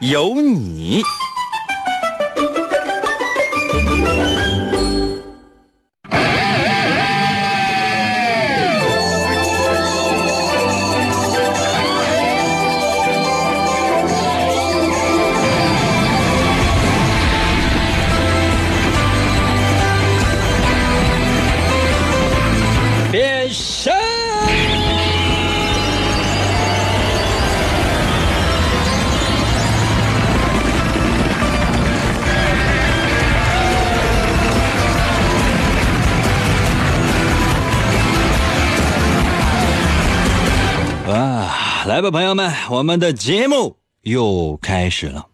有你。朋友们，我们的节目又开始了。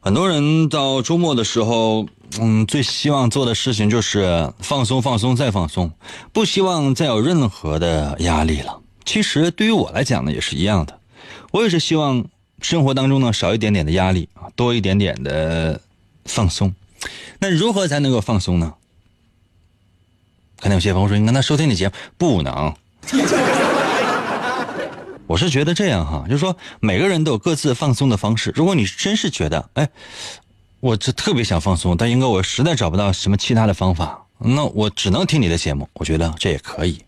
很多人到周末的时候，嗯，最希望做的事情就是放松、放松再放松，不希望再有任何的压力了。其实对于我来讲呢，也是一样的，我也是希望生活当中呢少一点点的压力啊，多一点点的放松。那如何才能够放松呢？可能有些朋友说，你跟他收听你节目不能。我是觉得这样哈，就是说每个人都有各自放松的方式。如果你真是觉得，哎，我这特别想放松，但应该我实在找不到什么其他的方法，那我只能听你的节目。我觉得这也可以。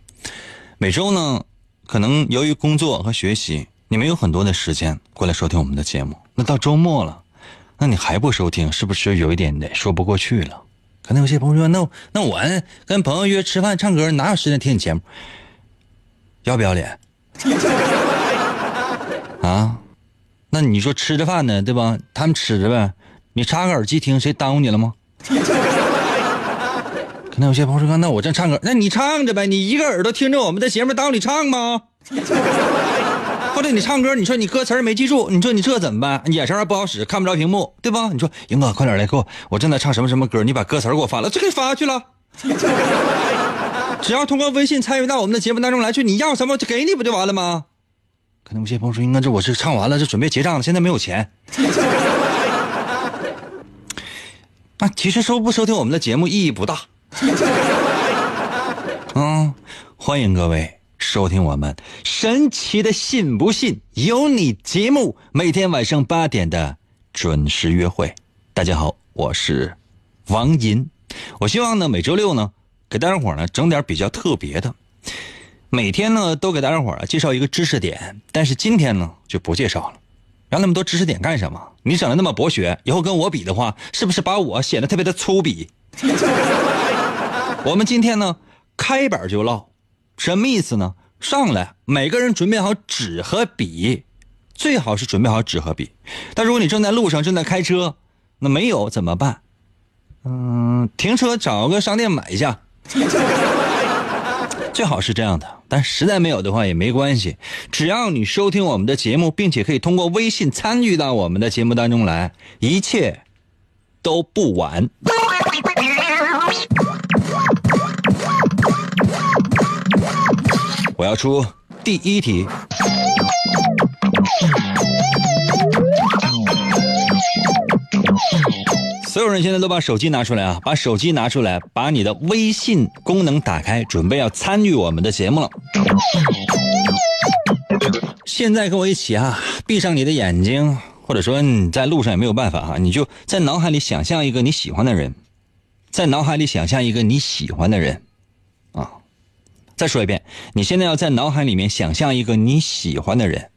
每周呢，可能由于工作和学习，你没有很多的时间过来收听我们的节目。那到周末了，那你还不收听，是不是有一点点说不过去了？可能有些朋友说，那那我跟朋友约吃饭唱歌，哪有时间听你节目？要不要脸？啊，那你说吃着饭呢，对吧？他们吃着呗，你插个耳机听，谁耽误你了吗？可能有些朋友说，那我正唱歌，那你唱着呗，你一个耳朵听着我们的节目，耽误你唱吗？或者你唱歌，你说你歌词没记住，你说你这怎么办？眼神还不好使，看不着屏幕，对吧？你说英哥，快点来给我，我正在唱什么什么歌，你把歌词给我发了，这给发去了。只要通过微信参与到我们的节目当中来，去你要什么就给你不就完了吗？可能有些朋友说，应该这我是唱完了，这准备结账了，现在没有钱。啊，其实收不收听我们的节目意义不大。嗯，欢迎各位收听我们神奇的“信不信由你”节目，每天晚上八点的准时约会。大家好，我是王银。我希望呢，每周六呢，给大家伙呢整点比较特别的。每天呢，都给大家伙儿介绍一个知识点，但是今天呢就不介绍了。让那么多知识点干什么？你整的那么博学，以后跟我比的话，是不是把我显得特别的粗鄙？我们今天呢，开板就唠，什么意思呢？上来，每个人准备好纸和笔，最好是准备好纸和笔。但如果你正在路上，正在开车，那没有怎么办？嗯，停车找个商店买一下。最好是这样的，但实在没有的话也没关系，只要你收听我们的节目，并且可以通过微信参与到我们的节目当中来，一切都不晚。我要出第一题。所有人现在都把手机拿出来啊！把手机拿出来，把你的微信功能打开，准备要参与我们的节目了。现在跟我一起啊，闭上你的眼睛，或者说你在路上也没有办法哈、你就在脑海里想象一个你喜欢的人，在脑海里想象一个你喜欢的人，啊，再说一遍，你现在要在脑海里面想象一个你喜欢的人。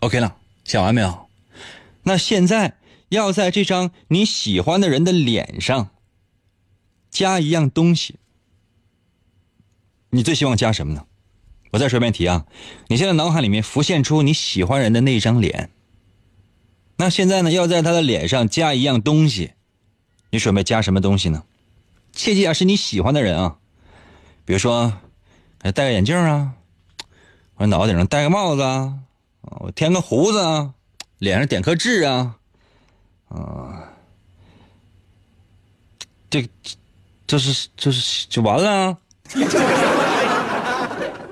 OK 了，想完没有？那现在。要在这张你喜欢的人的脸上加一样东西，你最希望加什么呢？我再说一遍题啊！你现在脑海里面浮现出你喜欢人的那张脸，那现在呢，要在他的脸上加一样东西，你准备加什么东西呢？切记啊，是你喜欢的人啊，比如说戴个眼镜啊，我脑袋顶上戴个帽子啊，我添个胡子啊，脸上点颗痣啊。啊，这这是这是就完了啊。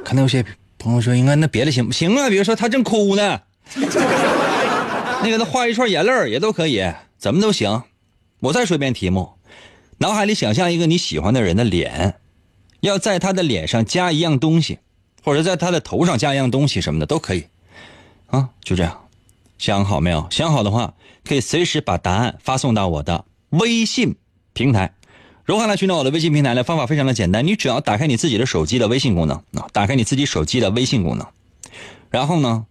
可能有些朋友说，应该那别的行不行啊？比如说他正哭呢，你给他画一串眼泪也都可以，怎么都行。我再说一遍题目：脑海里想象一个你喜欢的人的脸，要在他的脸上加一样东西，或者在他的头上加一样东西什么的都可以。啊，就这样，想好没有？想好的话，可以随时把答案发送到我的微信平台。如何来寻找我的微信平台呢？方法非常的简单，你只要打开你自己的手机的微信功能啊，打开你自己手机的微信功能，然后呢，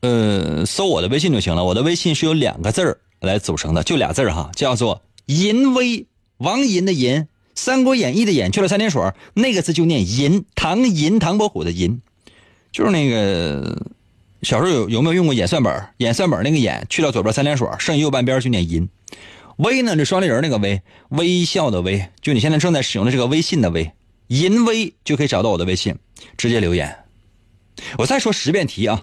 呃，搜我的微信就行了。我的微信是由两个字儿来组成的，就俩字儿哈，叫做“银威”，王银的银，《三国演义》的演去了三点水，那个字就念银，唐银，唐伯虎的银，就是那个小时候有有没有用过演算本？演算本那个演去掉左边三点水，剩右半边就念银。微呢？这双立人那个微，微笑的微，就你现在正在使用的这个微信的微，银微就可以找到我的微信，直接留言。我再说十遍题啊！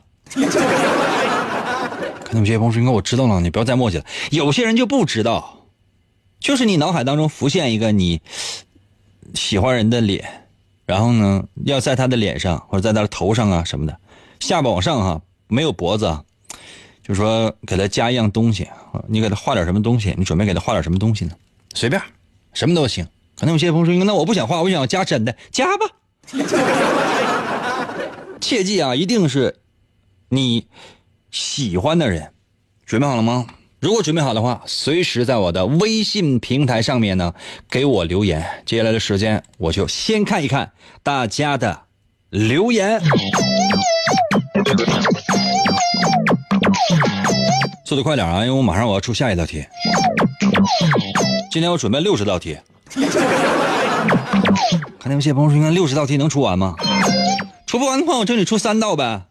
可能有些朋友说：“应该我知道了，你不要再磨叽了。”有些人就不知道，就是你脑海当中浮现一个你喜欢人的脸，然后呢，要在他的脸上或者在他的头上啊什么的，下巴往上哈，没有脖子。就是说，给他加一样东西，你给他画点什么东西？你准备给他画点什么东西呢？随便，什么都行。可能有些朋友说：“那我不想画，我想加真的，加吧。”切记啊，一定是你喜欢的人。准备好了吗？如果准备好的话，随时在我的微信平台上面呢给我留言。接下来的时间，我就先看一看大家的留言。速度快点啊！因为我马上我要出下一道题。今天我准备六十道题。看那些朋友说，应该六十道题能出完吗？出不完的话，我这里出三道呗。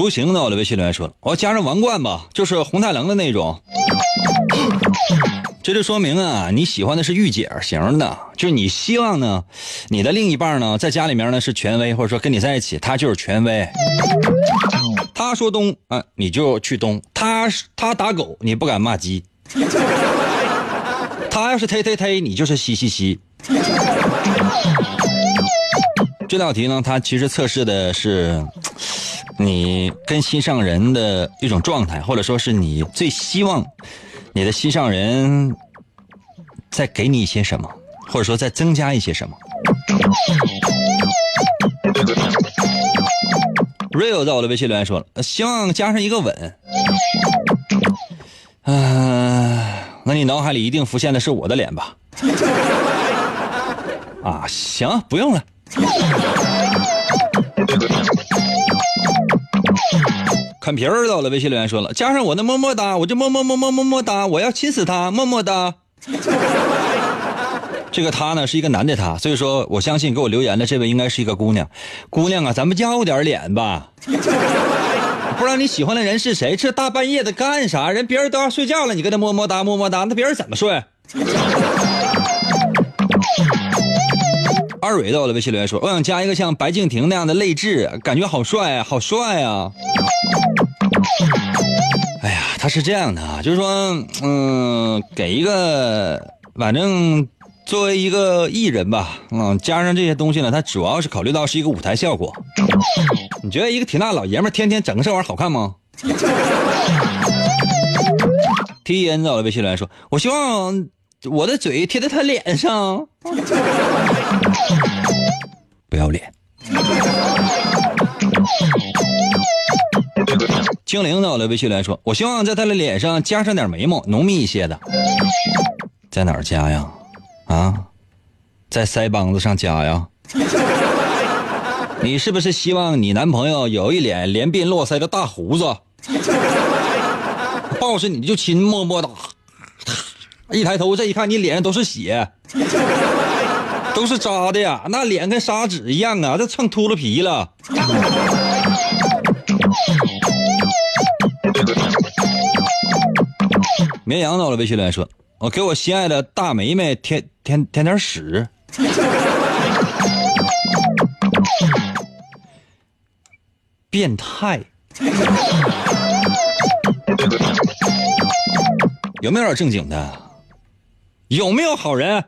独行的，我的微信留言说了，我要加上王冠吧，就是红太狼的那种。这就说明啊，你喜欢的是御姐型的，就是你希望呢，你的另一半呢，在家里面呢是权威，或者说跟你在一起，他就是权威。他说东啊，你就去东；他他打狗，你不敢骂鸡；他要是忒忒忒，你就是嘻嘻嘻。这道题呢，它其实测试的是你跟心上人的一种状态，或者说是你最希望。你的心上人再给你一些什么，或者说再增加一些什么？Real 在我的微信留言说了，希望加上一个吻。嗯，那你脑海里一定浮现的是我的脸吧？啊，行，不用了。啃皮儿到了，微信留言说了，加上我的么么哒，我就么么么么么么哒，我要亲死他，么么哒。这个他呢是一个男的他，所以说我相信给我留言的这位应该是一个姑娘。姑娘啊，咱们要点脸吧。不知道你喜欢的人是谁？这大半夜的干啥？人别人都要睡觉了，你跟他么么哒么么哒，那别人怎么睡？二蕊到了，微信留言说，我想加一个像白敬亭那样的泪痣，感觉好帅，好帅啊。哎呀，他是这样的啊，就是说，嗯，给一个，反正作为一个艺人吧，嗯，加上这些东西呢，他主要是考虑到是一个舞台效果。你觉得一个挺大老爷们天天整个这玩意儿好看吗？T N 到了微信留言说，我希望我的嘴贴在他脸上，不要脸。精灵到了微信来说：“我希望在他的脸上加上点眉毛，浓密一些的。在哪儿加呀？啊，在腮帮子上加呀？你是不是希望你男朋友有一脸连鬓络腮的大胡子？抱着你就亲，么么哒。一抬头，这一看，你脸上都是血，都是扎的呀，那脸跟砂纸一样啊，都蹭秃噜皮了。”绵羊到了，微信来说：“我给我心爱的大梅梅添添添点屎。变态，有没有点正经的？有没有好人？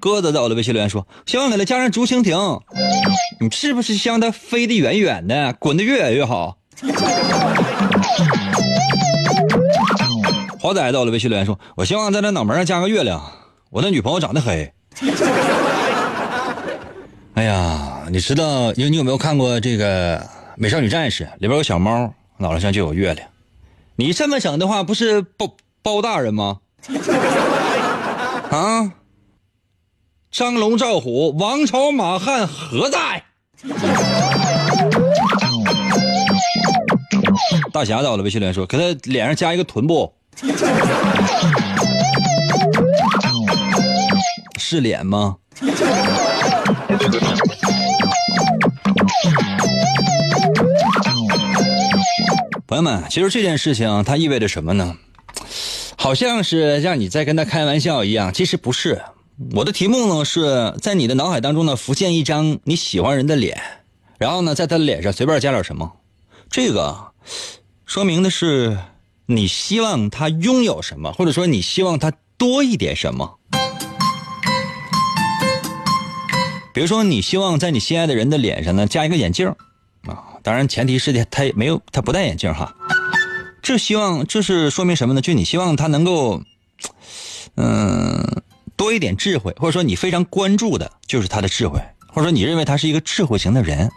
鸽子在我的微信留言说：“希望给他加上竹蜻蜓，你是不是希望他飞得远远的，滚得越远越好？”华仔到了微信留言说：“我希望在他脑门上加个月亮，我的女朋友长得黑。”哎呀，你知道，你你有没有看过这个《美少女战士》里边有小猫，脑袋上就有月亮。你这么整的话，不是包包大人吗？啊！张龙赵虎，王朝马汉何在？大侠到了，微信留言说：“给他脸上加一个臀部，是脸吗？”朋友们，其实这件事情它意味着什么呢？好像是让你在跟他开玩笑一样，其实不是。我的题目呢是在你的脑海当中呢浮现一张你喜欢人的脸，然后呢在他的脸上随便加点什么，这个说明的是你希望他拥有什么，或者说你希望他多一点什么。比如说，你希望在你心爱的人的脸上呢加一个眼镜啊，当然前提是的，他没有他不戴眼镜哈。这希望这是说明什么呢？就你希望他能够，嗯，多一点智慧，或者说你非常关注的就是他的智慧，或者说你认为他是一个智慧型的人。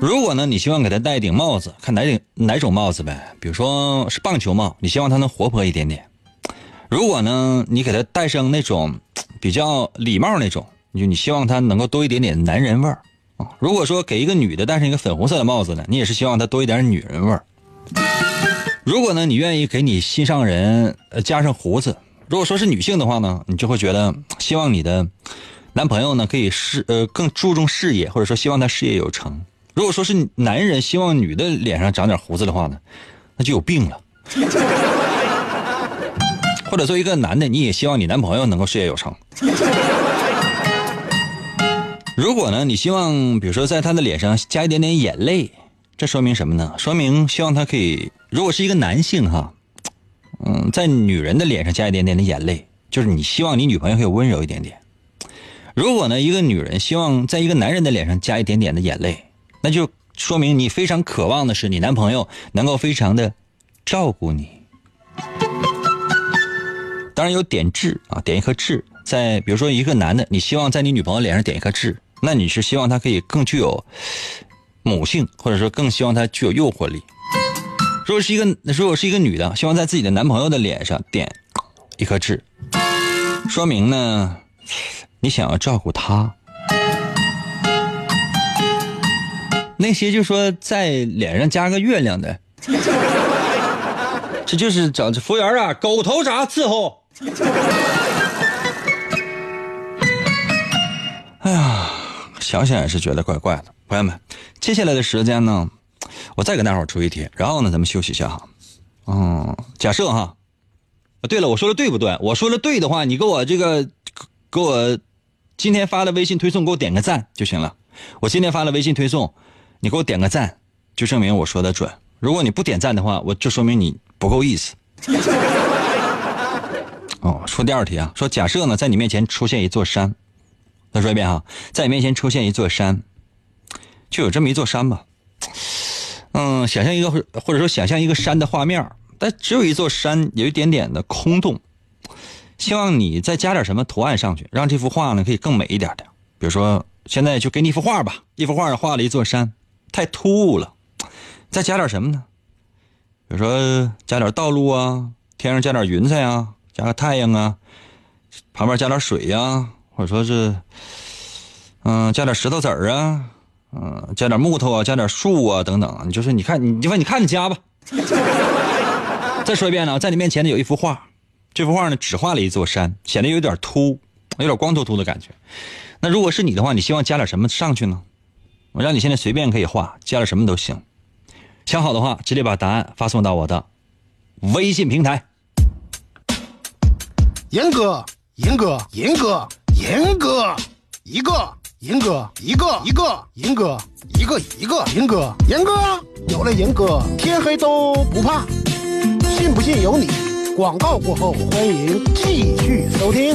如果呢，你希望给他戴一顶帽子，看哪顶哪种帽子呗？比如说是棒球帽，你希望他能活泼一点点。如果呢，你给他戴上那种。比较礼貌那种，你就你希望他能够多一点点男人味儿啊。如果说给一个女的戴上一个粉红色的帽子呢，你也是希望她多一点女人味儿。如果呢，你愿意给你心上人呃加上胡子，如果说是女性的话呢，你就会觉得 希望你的男朋友呢可以事呃更注重事业，或者说希望他事业有成。如果说是男人希望女的脸上长点胡子的话呢，那就有病了。或者作为一个男的，你也希望你男朋友能够事业有成。如果呢，你希望比如说在他的脸上加一点点眼泪，这说明什么呢？说明希望他可以，如果是一个男性哈，嗯，在女人的脸上加一点点的眼泪，就是你希望你女朋友可以温柔一点点。如果呢，一个女人希望在一个男人的脸上加一点点的眼泪，那就说明你非常渴望的是你男朋友能够非常的照顾你。当然有点痣啊，点一颗痣，在比如说一个男的，你希望在你女朋友脸上点一颗痣，那你是希望他可以更具有母性，或者说更希望他具有诱惑力。如果是一个如果是一个女的，希望在自己的男朋友的脸上点一颗痣，说明呢，你想要照顾他。那些就说在脸上加个月亮的，这就是找服务员啊，狗头铡伺候。哎呀，想想也是觉得怪怪的。朋友们，接下来的时间呢，我再给大伙出一题，然后呢，咱们休息一下哈。嗯，假设哈，对了，我说的对不对？我说的对的话，你给我这个给我今天发的微信推送，给我点个赞就行了。我今天发了微信推送，你给我点个赞，就证明我说的准。如果你不点赞的话，我就说明你不够意思。哦，说第二题啊，说假设呢，在你面前出现一座山，再说一遍哈，在你面前出现一座山，就有这么一座山吧，嗯，想象一个或者说想象一个山的画面，但只有一座山，有一点点的空洞，希望你再加点什么图案上去，让这幅画呢可以更美一点的。比如说，现在就给你一幅画吧，一幅画画了一座山，太突兀了，再加点什么呢？比如说加点道路啊，天上加点云彩啊。加个太阳啊，旁边加点水呀，或者说是，嗯，加点石头子儿啊，嗯，加点木头啊，加点树啊，等等。就是你看，你就问你看你加吧。再说一遍呢，在你面前呢有一幅画，这幅画呢只画了一座山，显得有点秃，有点光秃秃的感觉。那如果是你的话，你希望加点什么上去呢？我让你现在随便可以画，加了什么都行。想好的话，直接把答案发送到我的微信平台。严哥，严哥，严哥，严哥，一个，严哥，一个，一个，严哥，一个，一个，严哥，严哥，有了严哥，天黑都不怕。信不信由你。广告过后，欢迎继续收听。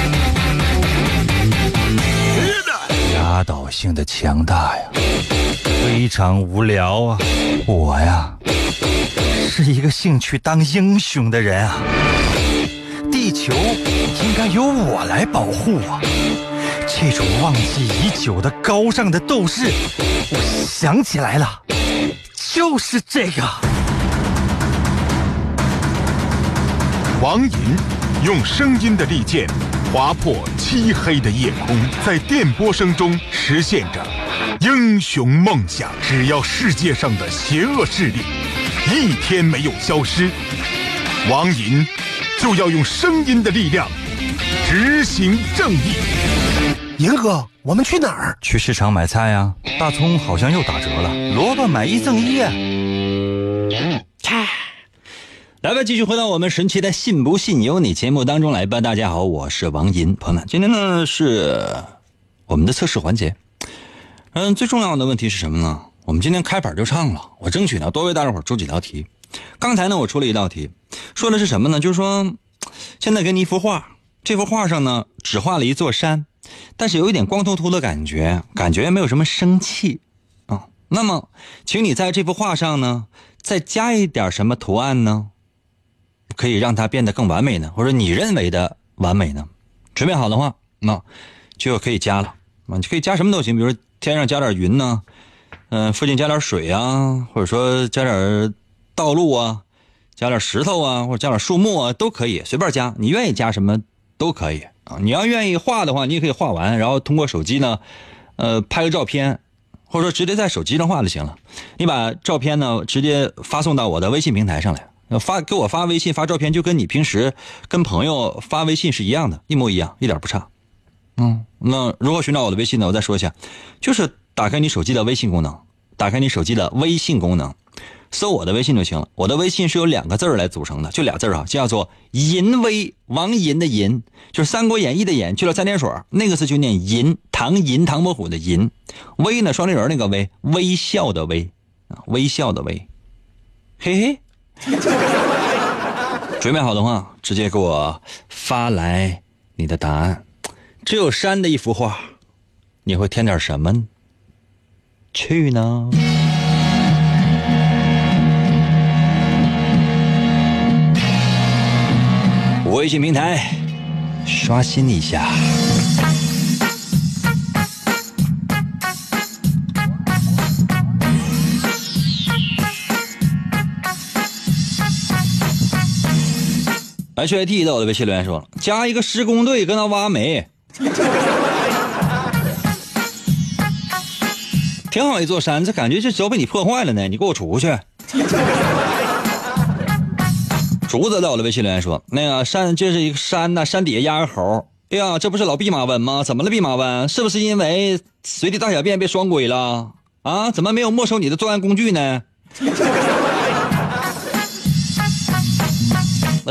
压倒性的强大呀，非常无聊啊！我呀。是一个兴趣当英雄的人啊！地球应该由我来保护啊！这种忘记已久的高尚的斗士，我想起来了，就是这个。王银用声音的利剑划破漆黑的夜空，在电波声中实现着英雄梦想。只要世界上的邪恶势力。一天没有消失，王银就要用声音的力量执行正义。银哥，我们去哪儿？去市场买菜呀。大葱好像又打折了，萝卜买一赠一。来吧，继续回到我们神奇的“信不信由你”节目当中来吧。大家好，我是王银，朋友们，今天呢？是我们的测试环节。嗯，最重要的问题是什么呢？我们今天开板就唱了，我争取呢？多为大家伙出几道题。刚才呢？我出了一道题，说的是什么呢？就是说，现在给你一幅画，这幅画上呢？只画了一座山，但是有一点光秃秃的感觉，感觉没有什么生气啊。那么，请你在这幅画上呢？再加一点什么图案呢？可以让它变得更完美呢？或者你认为的完美呢？准备好的话，那就可以加了啊，你可以加什么都行，比如天上加点云呢。嗯，附近加点水啊，或者说加点道路啊，加点石头啊，或者加点树木啊，都可以，随便加，你愿意加什么都可以啊。你要愿意画的话，你也可以画完，然后通过手机呢，呃，拍个照片，或者说直接在手机上画就行了。你把照片呢直接发送到我的微信平台上来，发给我发微信发照片，就跟你平时跟朋友发微信是一样的，一模一样，一点不差。嗯，那如何寻找我的微信呢？我再说一下，就是。打开你手机的微信功能，打开你手机的微信功能，搜我的微信就行了。我的微信是由两个字来组成的，就俩字啊，叫做“银威”，王银的银，就是《三国演义》的演，去了三点水，那个字就念银，唐银，唐伯虎的银，威呢，双立人那个威，微笑的微，微笑的微，嘿嘿。准备好的话，直接给我发来你的答案。只有山的一幅画，你会添点什么？去呢？微信平台刷新一下。H I T 在我的微信留言说：“加一个施工队搁那挖煤。”挺好一座山，这感觉这都被你破坏了呢！你给我出去！竹子在我的微信留言说：“那个山，这是一个山呐，山底下压个猴。哎呀，这不是老弼马温吗？怎么了，弼马温？是不是因为随地大小便被双规了？啊？怎么没有没收你的作案工具呢？”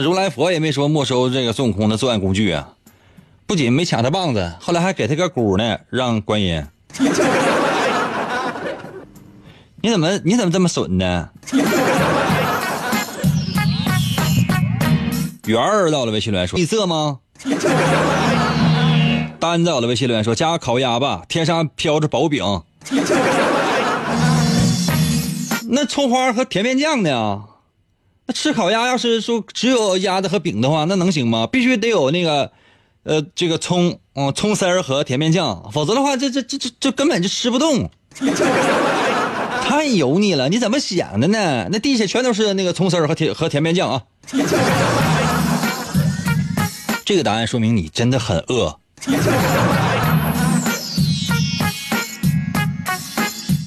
如来佛也没说没收这个孙悟空的作案工具啊！不仅没抢他棒子，后来还给他个鼓呢，让观音。你怎么你怎么这么损呢？圆儿到了微信留言说：“绿色吗？”丹子到了微信留言说：“加个烤鸭吧，天上飘着薄饼。”那葱花和甜面酱呢？吃烤鸭要是说只有鸭子和饼的话，那能行吗？必须得有那个，呃，这个葱，嗯，葱丝儿和甜面酱，否则的话，这这这这这根本就吃不动。太油腻了，你怎么想的呢？那地下全都是那个葱丝儿和甜和甜面酱啊。这个答案说明你真的很饿。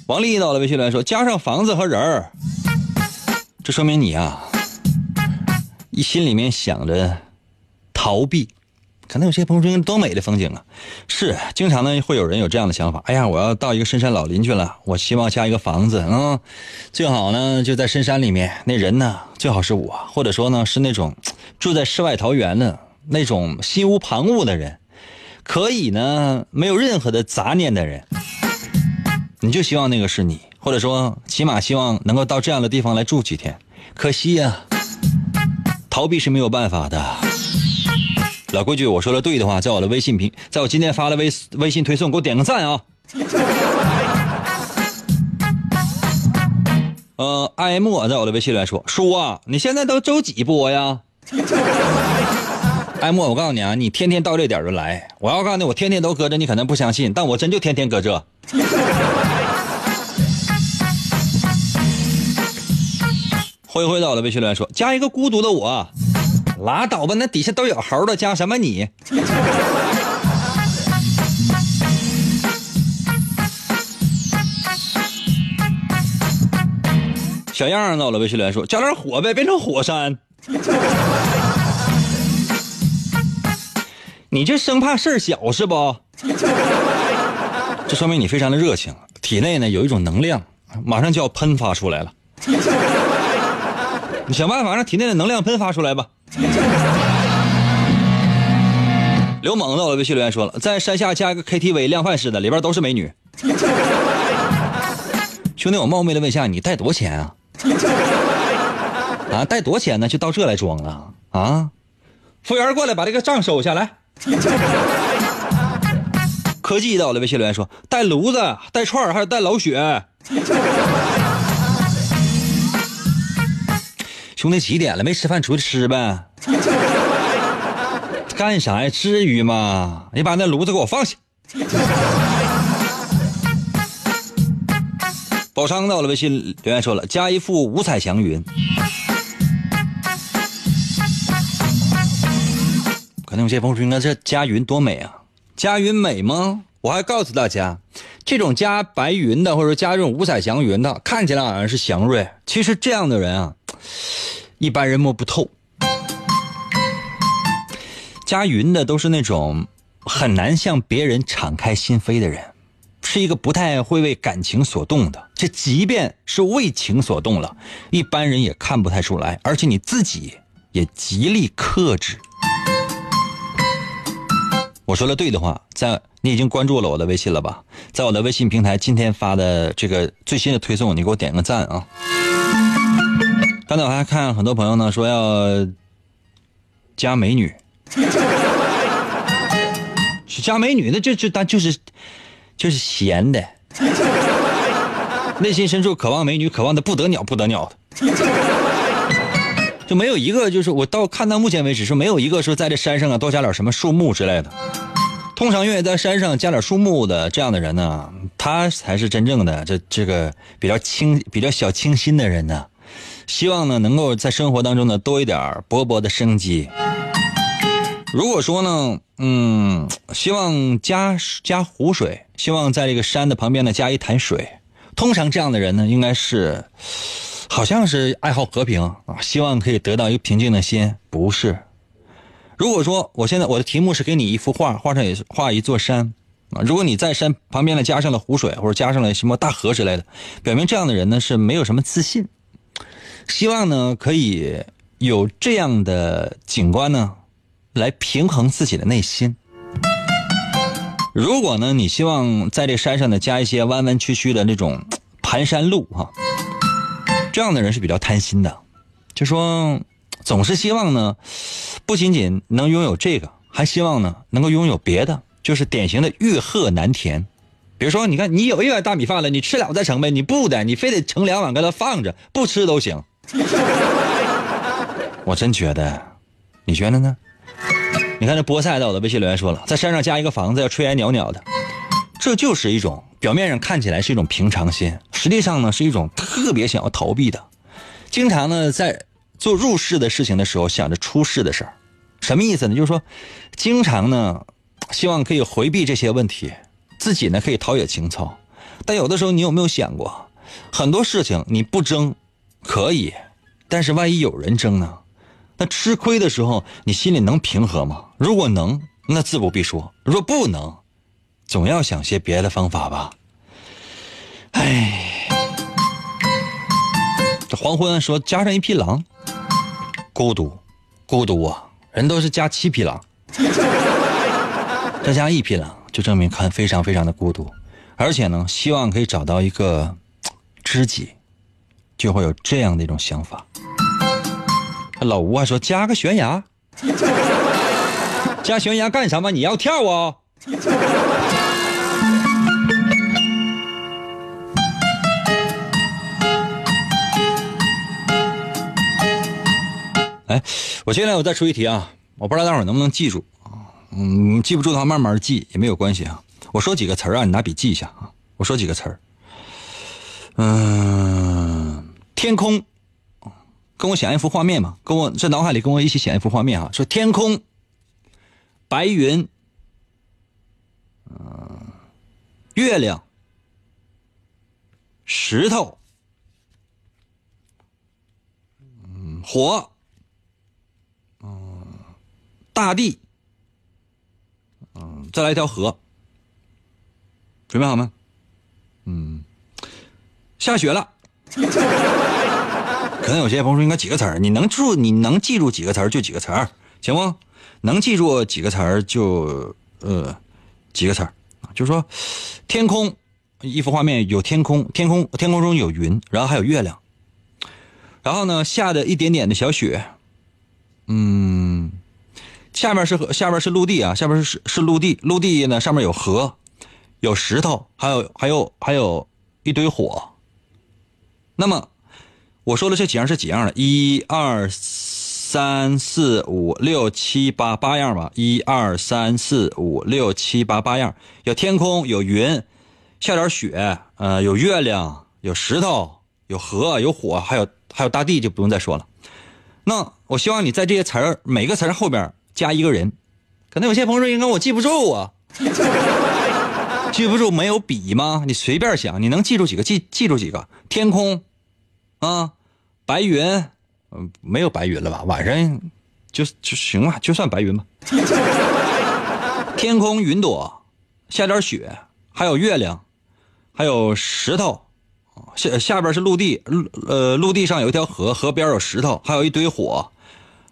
王丽到了微信来说：“加上房子和人儿，这说明你啊，一心里面想着逃避。可能有些朋友说多美的风景啊，是经常呢会有人有这样的想法。哎呀，我要到一个深山老林去了，我希望加一个房子，嗯，最好呢就在深山里面，那人呢最好是我，或者说呢是那种 住在世外桃源的那种心无旁骛的人，可以呢没有任何的杂念的人。”你就希望那个是你，或者说起码希望能够到这样的地方来住几天。可惜呀，逃避是没有办法的。老规矩，我说的对的话，在我的微信屏，在我今天发的微微信推送，给我点个赞啊。呃，i m 在我的微信来说，叔啊，你现在都周几播呀？艾莫，我告诉你啊，你天天到这点就来。我要告诉你，我天天都搁这，你可能不相信，但我真就天天搁这。灰灰到了微信来说，加一个孤独的我，拉倒吧，那底下都有猴的，加什么你？小样到了微信来说，加点火呗，变成火山。你这生怕事儿小是不？这说明你非常的热情，体内呢有一种能量，马上就要喷发出来了。你想办法让体内的能量喷发出来吧。刘猛在我的微信留言说了，在山下加一个 KTV 量贩式的，里边都是美女。兄弟，我冒昧的问一下，你带多少钱啊？啊，带多少钱呢？就到这来装了啊？服务员过来把这个账收下来。科技的，我的，微信留言说带炉子、带串还有带老雪。兄弟几点了？没吃饭，出去吃呗。干啥呀？至于吗？你把那炉子给我放下。宝昌到了，微信留言说了加一副五彩祥云。可能有些朋友说：“那这加云多美啊！加云美吗？”我还告诉大家，这种加白云的，或者加这种五彩祥云的，看起来好像是祥瑞，其实这样的人啊，一般人摸不透。加云的都是那种很难向别人敞开心扉的人，是一个不太会为感情所动的。这即便是为情所动了，一般人也看不太出来，而且你自己也极力克制。我说的对的话，在你已经关注了我的微信了吧？在我的微信平台今天发的这个最新的推送，你给我点个赞啊！刚才我还看很多朋友呢说要加美女，加美女，那就就当就是就是闲的，内心深处渴望美女，渴望的不得了不得了的，就没有一个就是我到看到目前为止是没有一个说在这山上啊多加点什么树木之类的。通常愿意在山上加点树木的这样的人呢，他才是真正的这这个比较清、比较小清新的人呢。希望呢能够在生活当中呢多一点勃勃的生机。如果说呢，嗯，希望加加湖水，希望在这个山的旁边呢加一潭水。通常这样的人呢，应该是好像是爱好和平啊，希望可以得到一个平静的心，不是。如果说我现在我的题目是给你一幅画，画上也是画一座山啊。如果你在山旁边呢加上了湖水，或者加上了什么大河之类的，表明这样的人呢是没有什么自信。希望呢可以有这样的景观呢，来平衡自己的内心。如果呢你希望在这山上呢加一些弯弯曲曲的那种 盘山路哈，这样的人是比较贪心的，就说。总是希望呢，不仅仅能拥有这个，还希望呢能够拥有别的，就是典型的欲壑难填。比如说，你看你有一碗大米饭了，你吃了再盛呗，你不的，你非得盛两碗搁那放着，不吃都行。我真觉得，你觉得呢？你看这菠菜在我的微信留言说了，在山上加一个房子要炊烟袅袅的，这就是一种表面上看起来是一种平常心，实际上呢是一种特别想要逃避的，经常呢在做入世的事情的时候想着出世的事儿，什么意思呢？就是说，经常呢希望可以回避这些问题，自己呢可以陶冶情操，但有的时候你有没有想过，很多事情你不争可以，但是万一有人争呢？那吃亏的时候你心里能平和吗？如果能，那自不必说；若不能，总要想些别的方法吧。唉，这黄昏说加上一匹狼，孤独，孤独啊！人都是加七匹狼，再加一匹狼，就证明看非常非常的孤独，而且呢，希望可以找到一个知己，就会有这样的一种想法。老吴还说加个悬崖，加悬崖干什么？你要跳啊？哎，我现在我再出一题啊，我不知道大伙儿能不能记住？嗯，记不住的话慢慢记也没有关系啊。我说几个词儿啊，你拿笔记一下啊。我说几个词儿，嗯，天空，跟我想一幅画面嘛，跟我在脑海里跟我一起想一幅画面啊。说天空，白云，嗯，月亮，石头，嗯，火。嗯大地，嗯，再来一条河，准备好吗？嗯，下雪了。可能有些朋友说应该几个词儿，你能住你能记住几个词儿就几个词儿，行不？能记住几个词儿就呃几个词儿就是说天空一幅画面有天空，天空天空中有云，然后还有月亮，然后呢下的一点点的小雪，嗯。下面是，下面是陆地啊，下面是是陆地，陆地呢上面有河，有石头，还有还有还有一堆火。那么我说的这几样是几样的？一二三四五六七八八样吧。一二三四五六七八八样，有天空，有云，下点雪，呃，有月亮，有石头，有河，有火，还有还有大地，就不用再说了。那我希望你在这些词儿每个词儿后边。加一个人，可能有些朋友说：“应该我记不住啊，记不住没有笔吗？你随便想，你能记住几个？记记住几个？天空，啊，白云，嗯，没有白云了吧？晚上就就行了，就算白云吧。天空云朵，下点雪，还有月亮，还有石头，下下边是陆地，呃，陆地上有一条河，河边有石头，还有一堆火，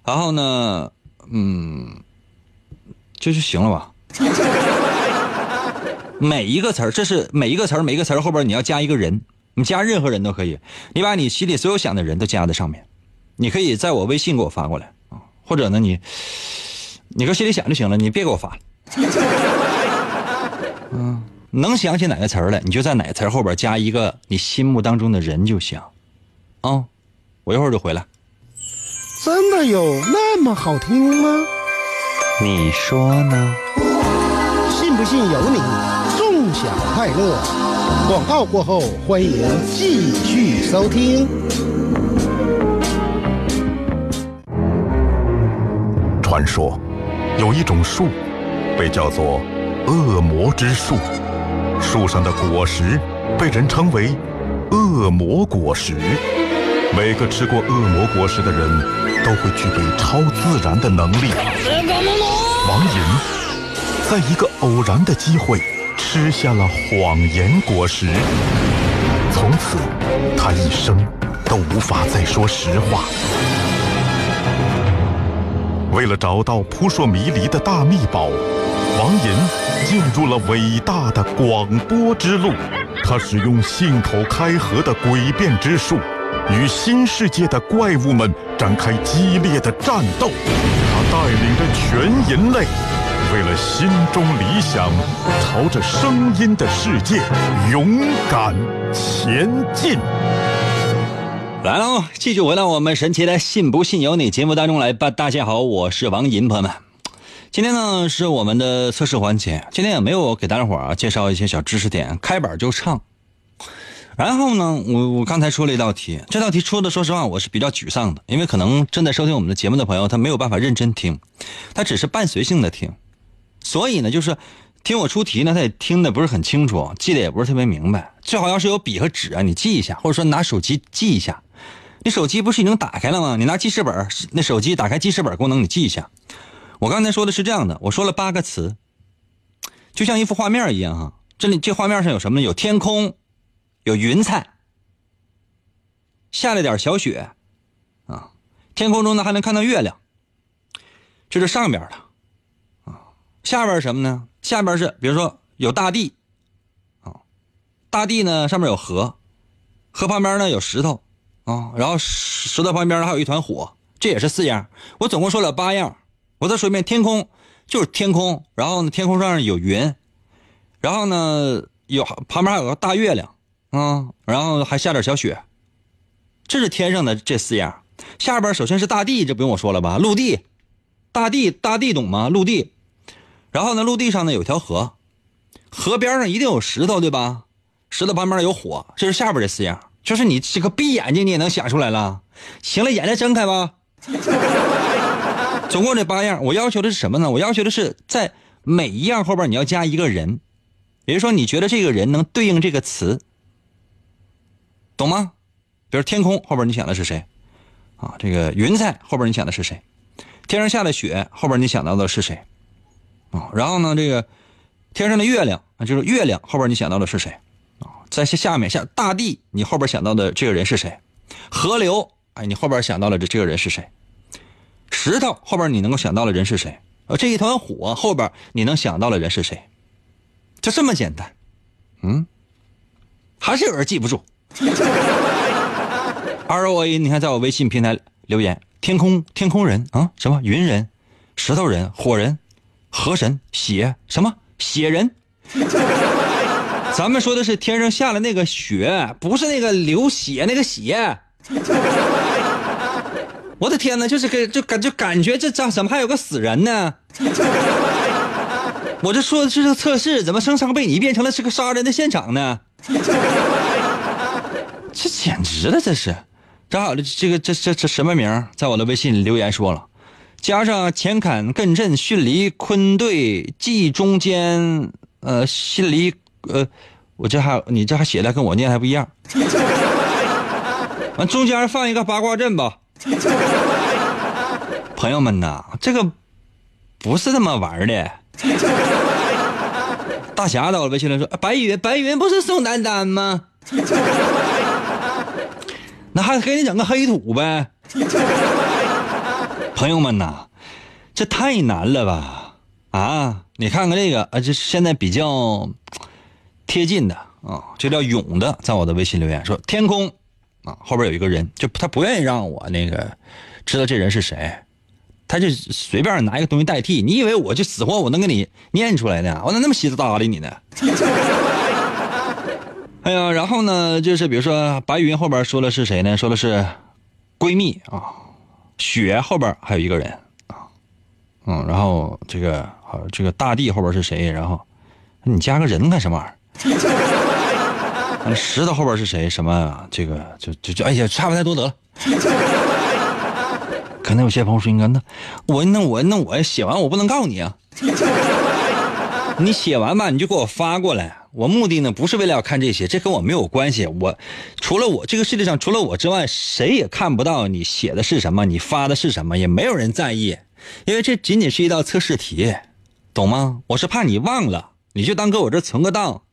然后呢？”嗯，这就行了吧？每一个词儿，这是每一个词儿，每一个词儿后边你要加一个人，你加任何人都可以。你把你心里所有想的人都加在上面，你可以在我微信给我发过来啊，或者呢你，你搁心里想就行了，你别给我发。嗯，能想起哪个词儿来，你就在哪个词儿后边加一个你心目当中的人就行。啊，我一会儿就回来。真的有那么好听吗？你说呢？信不信由你。众享快乐。广告过后，欢迎继续收听。传说有一种树，被叫做恶魔之树，树上的果实被人称为恶魔果实。每个吃过恶魔果实的人都会具备超自然的能力。王银在一个偶然的机会吃下了谎言果实，从此他一生都无法再说实话。为了找到扑朔迷离的大秘宝，王银进入了伟大的广播之路。他使用信口开河的诡辩之术。与新世界的怪物们展开激烈的战斗，他带领着全人类，为了心中理想，朝着声音的世界勇敢前进。来喽，继续回到我们神奇的“信不信由你”节目当中来吧。大家好，我是王银，朋友们。今天呢是我们的测试环节，今天也没有给大家伙儿介绍一些小知识点，开板就唱。然后呢，我我刚才出了一道题，这道题出的，说实话我是比较沮丧的，因为可能正在收听我们的节目的朋友，他没有办法认真听，他只是伴随性的听，所以呢，就是听我出题呢，他也听的不是很清楚，记得也不是特别明白。最好要是有笔和纸啊，你记一下，或者说拿手机记一下。你手机不是已经打开了吗？你拿记事本，那手机打开记事本功能，你记一下。我刚才说的是这样的，我说了八个词，就像一幅画面一样哈。这里这画面上有什么呢？有天空，有云彩，下了点小雪，啊，天空中呢还能看到月亮。这是上边的，下边是什么呢？下边是比如说有大地，啊，大地呢上面有河，河旁边呢有石头。啊，然后石头旁边还有一团火，这也是四样。我总共说了八样。我再说一遍，天空就是天空，然后呢，天空上有云，然后呢，有旁边还有个大月亮，啊，然后还下点小雪。这是天上的这四样。下边首先是大地，这不用我说了吧？陆地，大地，大地懂吗？陆地。然后呢，陆地上呢有条河，河边上一定有石头，对吧？石头旁边有火，这是下边这四样。就是你这个闭眼睛，你也能想出来了。行了，眼睛睁开吧。总共这八样，我要求的是什么呢？我要求的是在每一样后边你要加一个人，也就是说，你觉得这个人能对应这个词，懂吗？比如天空后边你想的是谁？啊，这个云彩后边你想的是谁？天上下的雪后边你想到的是谁？啊，然后呢，这个天上的月亮啊，就是月亮后边你想到的是谁？啊在下面下大地，你后边想到的这个人是谁？河流，哎，你后边想到了这这个人是谁？石头后边你能够想到的人是谁？呃，这一团火后边你能想到的人是谁？就这么简单，嗯，还是有人记不住。R O A，你看在我微信平台留言，天空天空人啊，什么云人、石头人、火人、河神、血什么血人。咱们说的是天上下了那个雪，不是那个流血那个血。我的天哪，就是个就感就感觉这这怎么还有个死人呢？我这说的是个测试，怎么生生被你变成了是个杀人的现场呢？这简直了，这是！正好这个这这这什么名？在我的微信里留言说了，加上前坎艮震巽离坤兑忌中间呃巽离。呃，我这还你这还写的跟我念还不一样。完中间放一个八卦阵吧。朋友们呐，这个不是这么玩的。大侠到了微信里说：“白云，白云不是宋丹丹吗？”那还给你整个黑土呗。朋友们呐，这太难了吧？啊，你看看这个啊，这现在比较。贴近的啊，这叫勇的，在我的微信留言说天空啊，后边有一个人，就他不愿意让我那个知道这人是谁，他就随便拿一个东西代替。你以为我就死活我能给你念出来呢？我咋那么稀里搭理你呢？哎呀，然后呢，就是比如说白云后边说的是谁呢？说的是闺蜜啊，雪后边还有一个人啊，嗯，然后这个好，这个大地后边是谁？然后你加个人干什么玩意儿？石头后边是谁？什么？这个就就就哎呀，差不太多得了。可能有些朋友说：“应该那我那我那我写完我不能告诉你啊。你写完吧，你就给我发过来。我目的呢不是为了要看这些，这跟我没有关系。我除了我这个世界上除了我之外，谁也看不到你写的是什么，你发的是什么，也没有人在意，因为这仅仅是一道测试题，懂吗？我是怕你忘了，你就当搁我这存个档。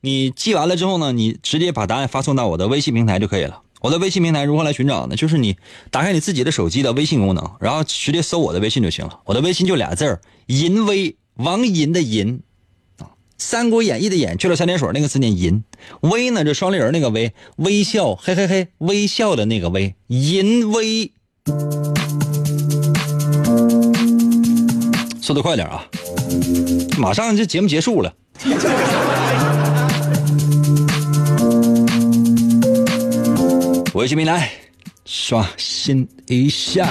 你记完了之后呢，你直接把答案发送到我的微信平台就可以了。我的微信平台如何来寻找呢？就是你打开你自己的手机的微信功能，然后直接搜我的微信就行了。我的微信就俩字儿：淫威，王淫的淫，《三国演义》的演去了三点水那个字念淫，威呢这双立人那个威，微笑，嘿嘿嘿，微笑的那个微，淫威。速度快点啊！马上这节目结束了。微信平台刷新一下。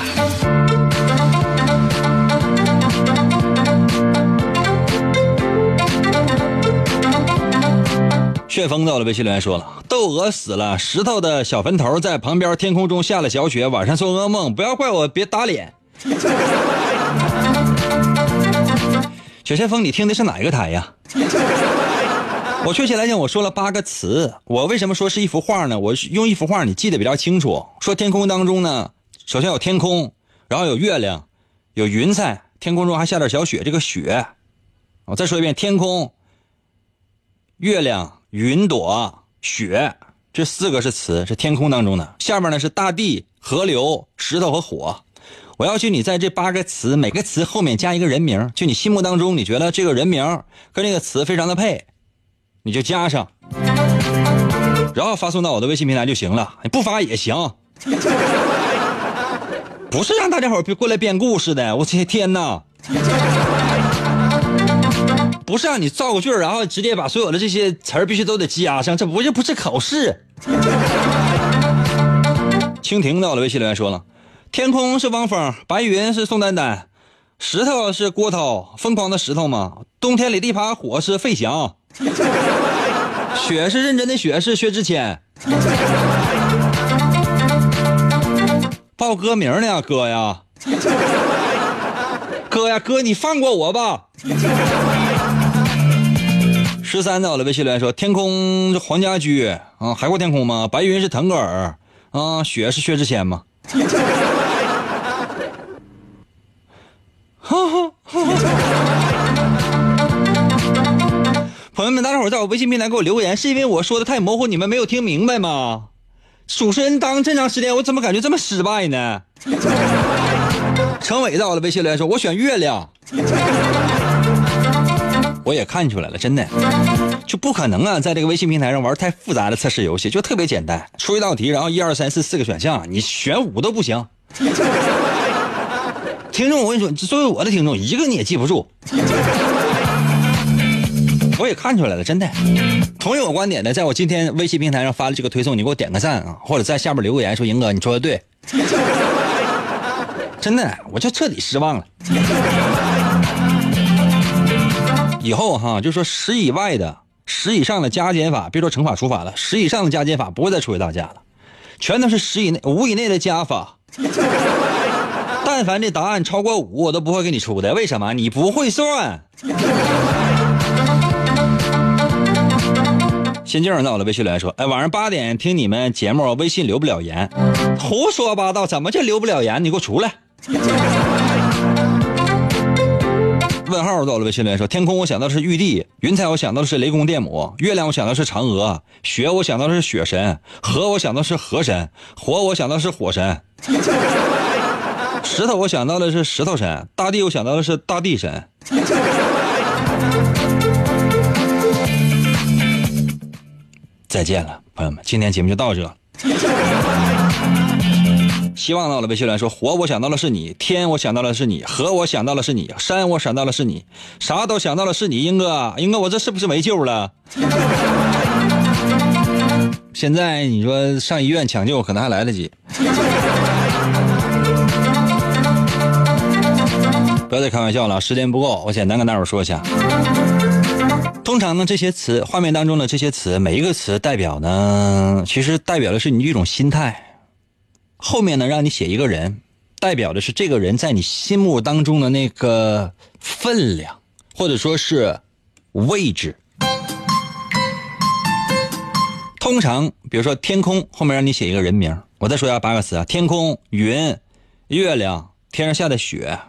旋风到了，微信留言说了，窦娥死了，石头的小坟头在旁边，天空中下了小雪，晚上做噩梦，不要怪我，别打脸。小旋风，你听的是哪一个台呀？我确切来讲，我说了八个词。我为什么说是一幅画呢？我用一幅画，你记得比较清楚。说天空当中呢，首先有天空，然后有月亮，有云彩，天空中还下点小雪。这个雪，我再说一遍：天空、月亮、云朵、雪，这四个是词，是天空当中的。下面呢是大地、河流、石头和火。我要求你在这八个词每个词后面加一个人名，就你心目当中你觉得这个人名跟这个词非常的配。你就加上，然后发送到我的微信平台就行了。你不发也行，不是让大家伙过来编故事的。我天天哪，不是让你造个句然后直接把所有的这些词儿必须都得加上，这不就不是考试。蜻蜓到了微信留言说了：天空是汪峰，白云是宋丹丹，石头是郭涛，疯狂的石头吗？冬天里的一把火是费翔。雪是认真的雪，是薛之谦。报歌名呢，哥呀，哥呀，哥，你放过我吧。十三到了，微信来说：天空是黄家驹啊，海阔天空吗？白云是腾格尔啊，雪是薛之谦吗？朋友们，大家伙在我微信平台给我留言，是因为我说的太模糊，你们没有听明白吗？主持人当这么长时间，我怎么感觉这么失败呢？陈伟到了微信来说：“我选月亮。”我也看出来了，真的就不可能啊，在这个微信平台上玩太复杂的测试游戏，就特别简单，出一道题，然后一二三四四个选项，你选五都不行。听众，我跟你说，作为我的听众，一个你也记不住。我也看出来了，真的。同意我观点的，在我今天微信平台上发了这个推送，你给我点个赞啊，或者在下面留个言说：“赢哥，你说的对。”真的，我就彻底失望了。以后哈，就说十以外的、十以上的加减法，别说乘法除法了，十以上的加减法不会再出给大家了，全都是十以内、五以内的加法。但凡这答案超过五，我都不会给你出的。为什么？你不会算。心静到了，微信来说：“哎，晚上八点听你们节目，微信留不了言，胡说八道，怎么就留不了言？你给我出来！”号到了，微信留言说：“天空我想到的是玉帝，云彩我想到的是雷公电母，月亮我想到的是嫦娥，雪我想到的是雪神，河我想到是河神，火我想到是火神，石头我想到的是石头神，大地我想到的是大地神。”再见了，朋友们，今天节目就到这。希望到了，微信来说火，我想到的是你；天，我想到的是你；河，我想到的是你；山，我想到的是你；啥都想到的是你，英哥，英哥，我这是不是没救了？现在你说上医院抢救，可能还来得及。不要再开玩笑了，时间不够，我简单跟大伙说一下。通常呢，这些词画面当中的这些词，每一个词代表呢，其实代表的是你一种心态。后面呢，让你写一个人，代表的是这个人在你心目当中的那个分量，或者说是位置。通常，比如说天空后面让你写一个人名，我再说一下八个词啊：天空、云、月亮、天上下的雪，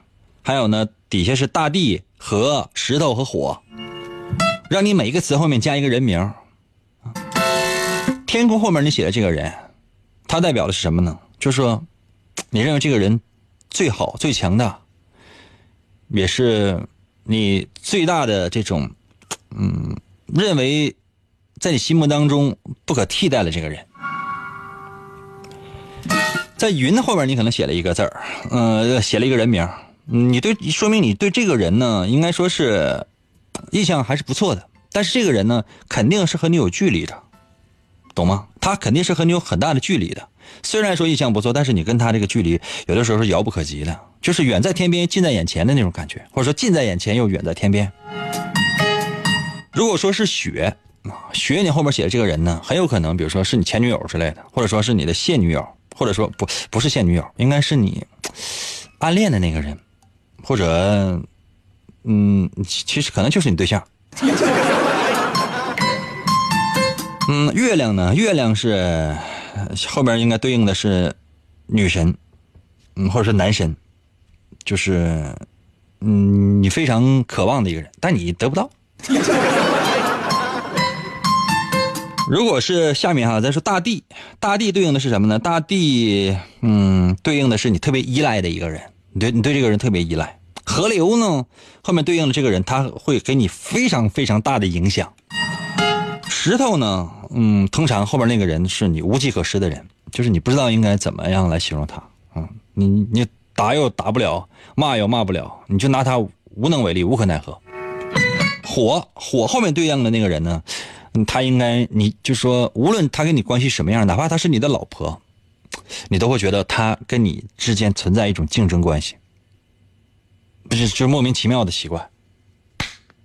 还有呢，底下是大地、河、石头和火。让你每一个词后面加一个人名。天空后面你写的这个人，他代表的是什么呢？就是说，你认为这个人最好、最强大，也是你最大的这种，嗯，认为在你心目当中不可替代的这个人。在云的后面你可能写了一个字儿，嗯，写了一个人名。你对，说明你对这个人呢，应该说是。印象还是不错的，但是这个人呢，肯定是和你有距离的，懂吗？他肯定是和你有很大的距离的。虽然说印象不错，但是你跟他这个距离有的时候是遥不可及的，就是远在天边近在眼前的那种感觉，或者说近在眼前又远在天边。如果说是雪，雪你后面写的这个人呢，很有可能，比如说是你前女友之类的，或者说是你的现女友，或者说不不是现女友，应该是你暗恋的那个人，或者嗯，其实可能就是你对象。嗯，月亮呢？月亮是后边应该对应的是女神，嗯，或者是男神，就是嗯，你非常渴望的一个人，但你得不到。如果是下面哈，再说大地，大地对应的是什么呢？大地，嗯，对应的是你特别依赖的一个人，你对你对这个人特别依赖。河流呢，后面对应的这个人，他会给你非常非常大的影响。石头呢，嗯，通常后边那个人是你无计可施的人，就是你不知道应该怎么样来形容他，嗯，你你打又打不了，骂又骂不了，你就拿他无能为力，无可奈何。火火后面对应的那个人呢？他应该，你就说，无论他跟你关系什么样，哪怕他是你的老婆，你都会觉得他跟你之间存在一种竞争关系，不是，就是莫名其妙的奇怪，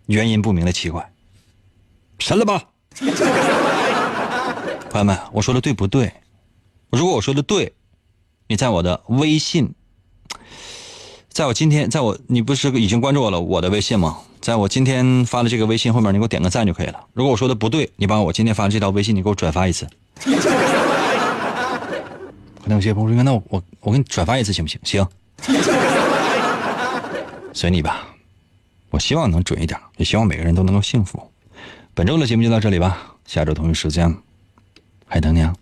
原因不明的奇怪，神了吧？朋友们，我说的对不对？如果我说的对，你在我的微信，在我今天，在我，你不是已经关注我了我的微信吗？在我今天发的这个微信后面，你给我点个赞就可以了。如果我说的不对，你把我今天发的这条微信，你给我转发一次。可能有些朋友说：“那我我给你转发一次行不行？”行，随你吧。我希望能准一点，也希望每个人都能够幸福。本周的节目就到这里吧，下周同一时间还等你啊。